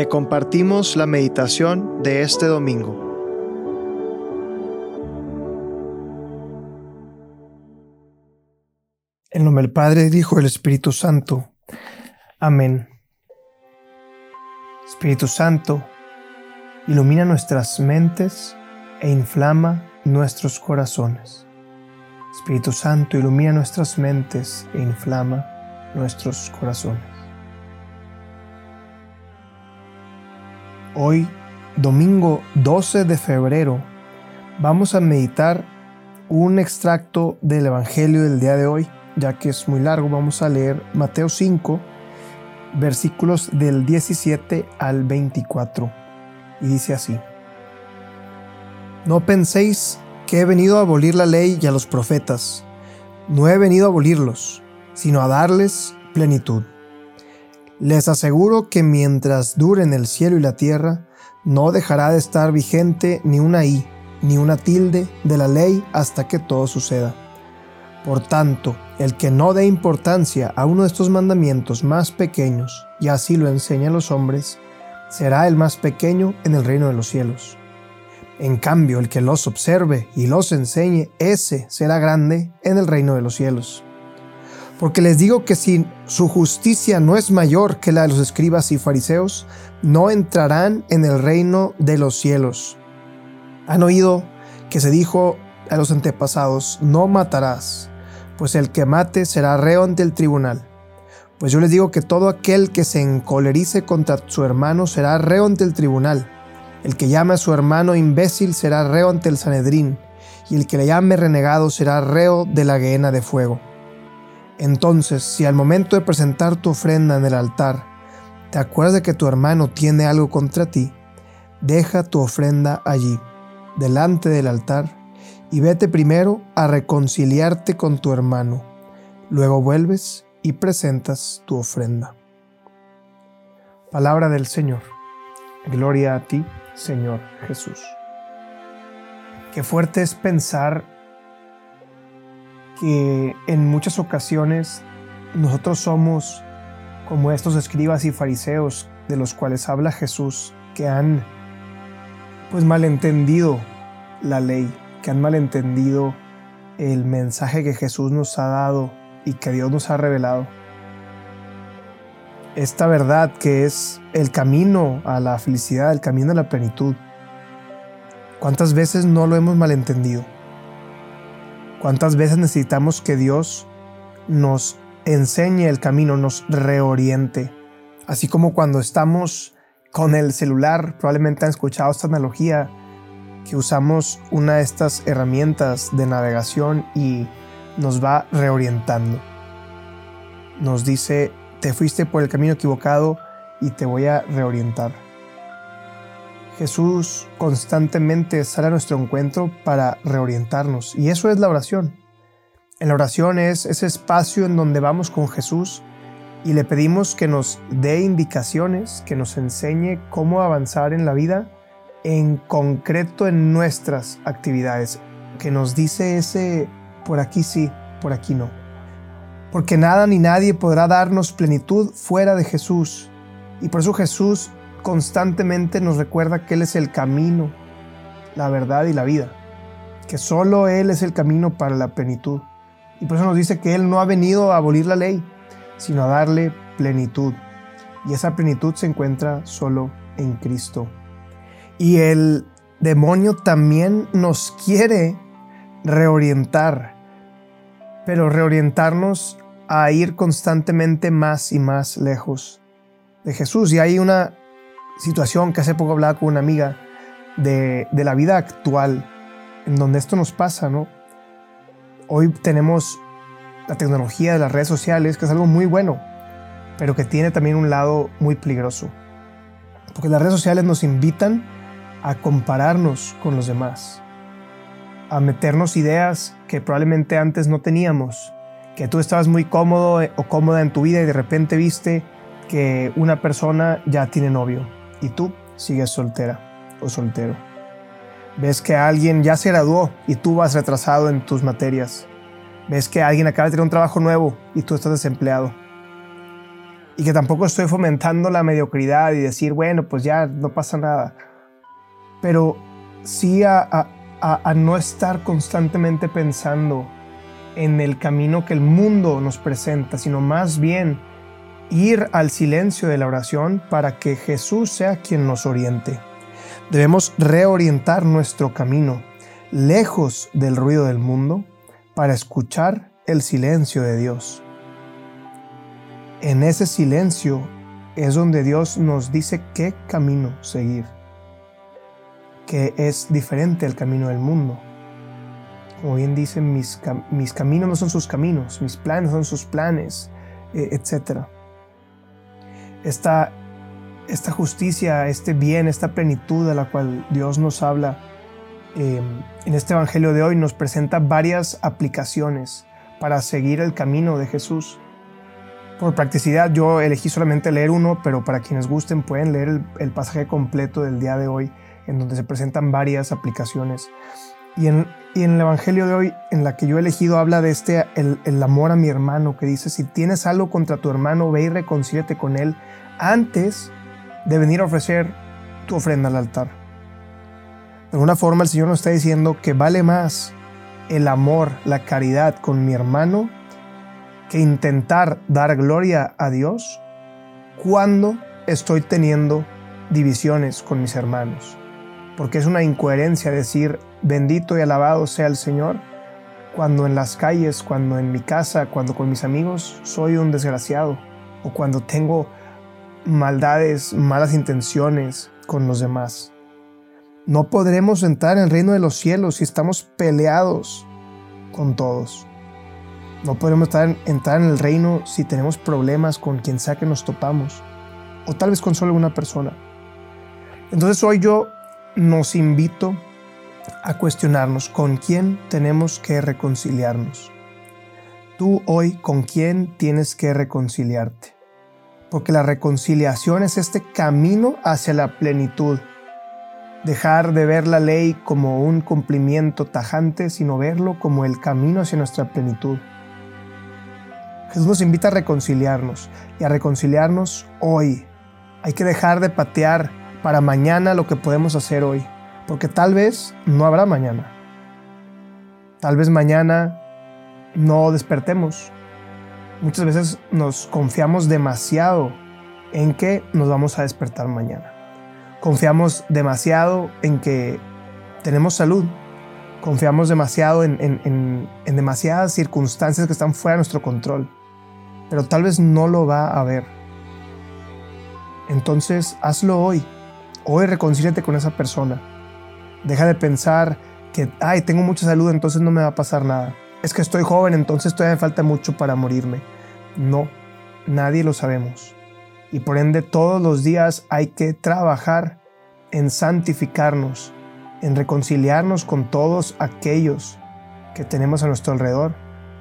Te compartimos la meditación de este domingo. En nombre del Padre, y del Espíritu Santo. Amén. Espíritu Santo, ilumina nuestras mentes e inflama nuestros corazones. Espíritu Santo, ilumina nuestras mentes e inflama nuestros corazones. Hoy, domingo 12 de febrero, vamos a meditar un extracto del Evangelio del día de hoy, ya que es muy largo. Vamos a leer Mateo 5, versículos del 17 al 24. Y dice así. No penséis que he venido a abolir la ley y a los profetas. No he venido a abolirlos, sino a darles plenitud. Les aseguro que mientras duren el cielo y la tierra, no dejará de estar vigente ni una i, ni una tilde de la ley hasta que todo suceda. Por tanto, el que no dé importancia a uno de estos mandamientos más pequeños, y así lo enseña a los hombres, será el más pequeño en el reino de los cielos. En cambio, el que los observe y los enseñe, ese será grande en el reino de los cielos. Porque les digo que si su justicia no es mayor que la de los escribas y fariseos, no entrarán en el reino de los cielos. Han oído que se dijo a los antepasados, no matarás, pues el que mate será reo ante el tribunal. Pues yo les digo que todo aquel que se encolerice contra su hermano será reo ante el tribunal. El que llame a su hermano imbécil será reo ante el Sanedrín, y el que le llame renegado será reo de la guena de fuego. Entonces, si al momento de presentar tu ofrenda en el altar, te acuerdas de que tu hermano tiene algo contra ti, deja tu ofrenda allí, delante del altar, y vete primero a reconciliarte con tu hermano. Luego vuelves y presentas tu ofrenda. Palabra del Señor. Gloria a ti, Señor Jesús. Qué fuerte es pensar que en muchas ocasiones nosotros somos como estos escribas y fariseos de los cuales habla Jesús, que han pues malentendido la ley, que han malentendido el mensaje que Jesús nos ha dado y que Dios nos ha revelado. Esta verdad que es el camino a la felicidad, el camino a la plenitud. ¿Cuántas veces no lo hemos malentendido? ¿Cuántas veces necesitamos que Dios nos enseñe el camino, nos reoriente? Así como cuando estamos con el celular, probablemente han escuchado esta analogía, que usamos una de estas herramientas de navegación y nos va reorientando. Nos dice, te fuiste por el camino equivocado y te voy a reorientar. Jesús constantemente sale a nuestro encuentro para reorientarnos y eso es la oración. En la oración es ese espacio en donde vamos con Jesús y le pedimos que nos dé indicaciones, que nos enseñe cómo avanzar en la vida, en concreto en nuestras actividades, que nos dice ese por aquí sí, por aquí no. Porque nada ni nadie podrá darnos plenitud fuera de Jesús. Y por eso Jesús constantemente nos recuerda que Él es el camino, la verdad y la vida, que solo Él es el camino para la plenitud. Y por eso nos dice que Él no ha venido a abolir la ley, sino a darle plenitud. Y esa plenitud se encuentra solo en Cristo. Y el demonio también nos quiere reorientar, pero reorientarnos a ir constantemente más y más lejos de Jesús. Y hay una situación que hace poco hablaba con una amiga de, de la vida actual, en donde esto nos pasa, ¿no? Hoy tenemos la tecnología de las redes sociales, que es algo muy bueno, pero que tiene también un lado muy peligroso. Porque las redes sociales nos invitan a compararnos con los demás, a meternos ideas que probablemente antes no teníamos, que tú estabas muy cómodo o cómoda en tu vida y de repente viste que una persona ya tiene novio y tú sigues soltera o soltero. Ves que alguien ya se graduó y tú vas retrasado en tus materias. Ves que alguien acaba de tener un trabajo nuevo y tú estás desempleado. y que tampoco estoy fomentando la mediocridad y decir, bueno, pues ya no pasa nada. Pero sí a, no estar constantemente pensando en el camino que el mundo nos presenta, sino más bien ir al silencio de la oración para que Jesús sea quien nos oriente. Debemos reorientar nuestro camino lejos del ruido del mundo para escuchar el silencio de Dios. En ese silencio es donde Dios nos dice qué camino seguir, que es diferente al camino del mundo. Como bien dicen, mis, mis caminos no son sus caminos, mis planes son sus planes, eh, etc. Esta, esta justicia, este bien, esta plenitud a la cual Dios nos habla eh, en este Evangelio de hoy nos presenta varias aplicaciones para seguir el camino de Jesús. Por practicidad yo elegí solamente leer uno, pero para quienes gusten pueden leer el, pasaje completo del día de hoy, en donde se presentan varias aplicaciones. Y en, el Evangelio de hoy, en la que yo he elegido, habla de este, el, el amor a mi hermano, que dice, si tienes algo contra tu hermano, ve y reconcíliate con él antes de venir a ofrecer tu ofrenda al altar. De alguna forma el Señor nos está diciendo que vale más el amor, la caridad con mi hermano que intentar dar gloria a Dios cuando estoy teniendo divisiones con mis hermanos. Porque es una incoherencia decir bendito y alabado sea el Señor cuando en las calles, cuando en mi casa, cuando con mis amigos soy un desgraciado o cuando tengo maldades, malas intenciones con los demás. No podremos entrar en el reino de los cielos si estamos peleados con todos. No podremos entrar en el reino si tenemos problemas con quien sea que nos topamos. O tal vez con solo una persona. Entonces hoy yo nos invito a cuestionarnos con quién tenemos que reconciliarnos. Tú hoy con quién tienes que reconciliarte porque la reconciliación es este camino hacia la plenitud. Dejar de ver la ley como un cumplimiento tajante, sino verlo como el camino hacia nuestra plenitud. Jesús nos invita a reconciliarnos y a reconciliarnos hoy. Hay que dejar de patear para mañana lo que podemos hacer hoy, porque tal vez no habrá mañana. Tal vez mañana no despertemos, muchas veces nos confiamos demasiado en que nos vamos a despertar mañana. Confiamos demasiado en que tenemos salud. Confiamos demasiado en, demasiadas circunstancias que están fuera de nuestro control. Pero tal vez no lo va a haber. Entonces hazlo hoy. Hoy reconcíliate con esa persona. Deja de pensar que, ay, tengo mucha salud, entonces no me va a pasar nada es que estoy joven, entonces todavía me falta mucho para morirme. No, nadie lo sabemos. Y por ende todos los días hay que trabajar en santificarnos, en reconciliarnos con todos aquellos que tenemos a nuestro alrededor,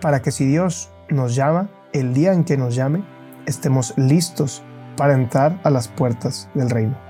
para que si Dios nos llama, el día en que nos llame, estemos listos para entrar a las puertas del reino.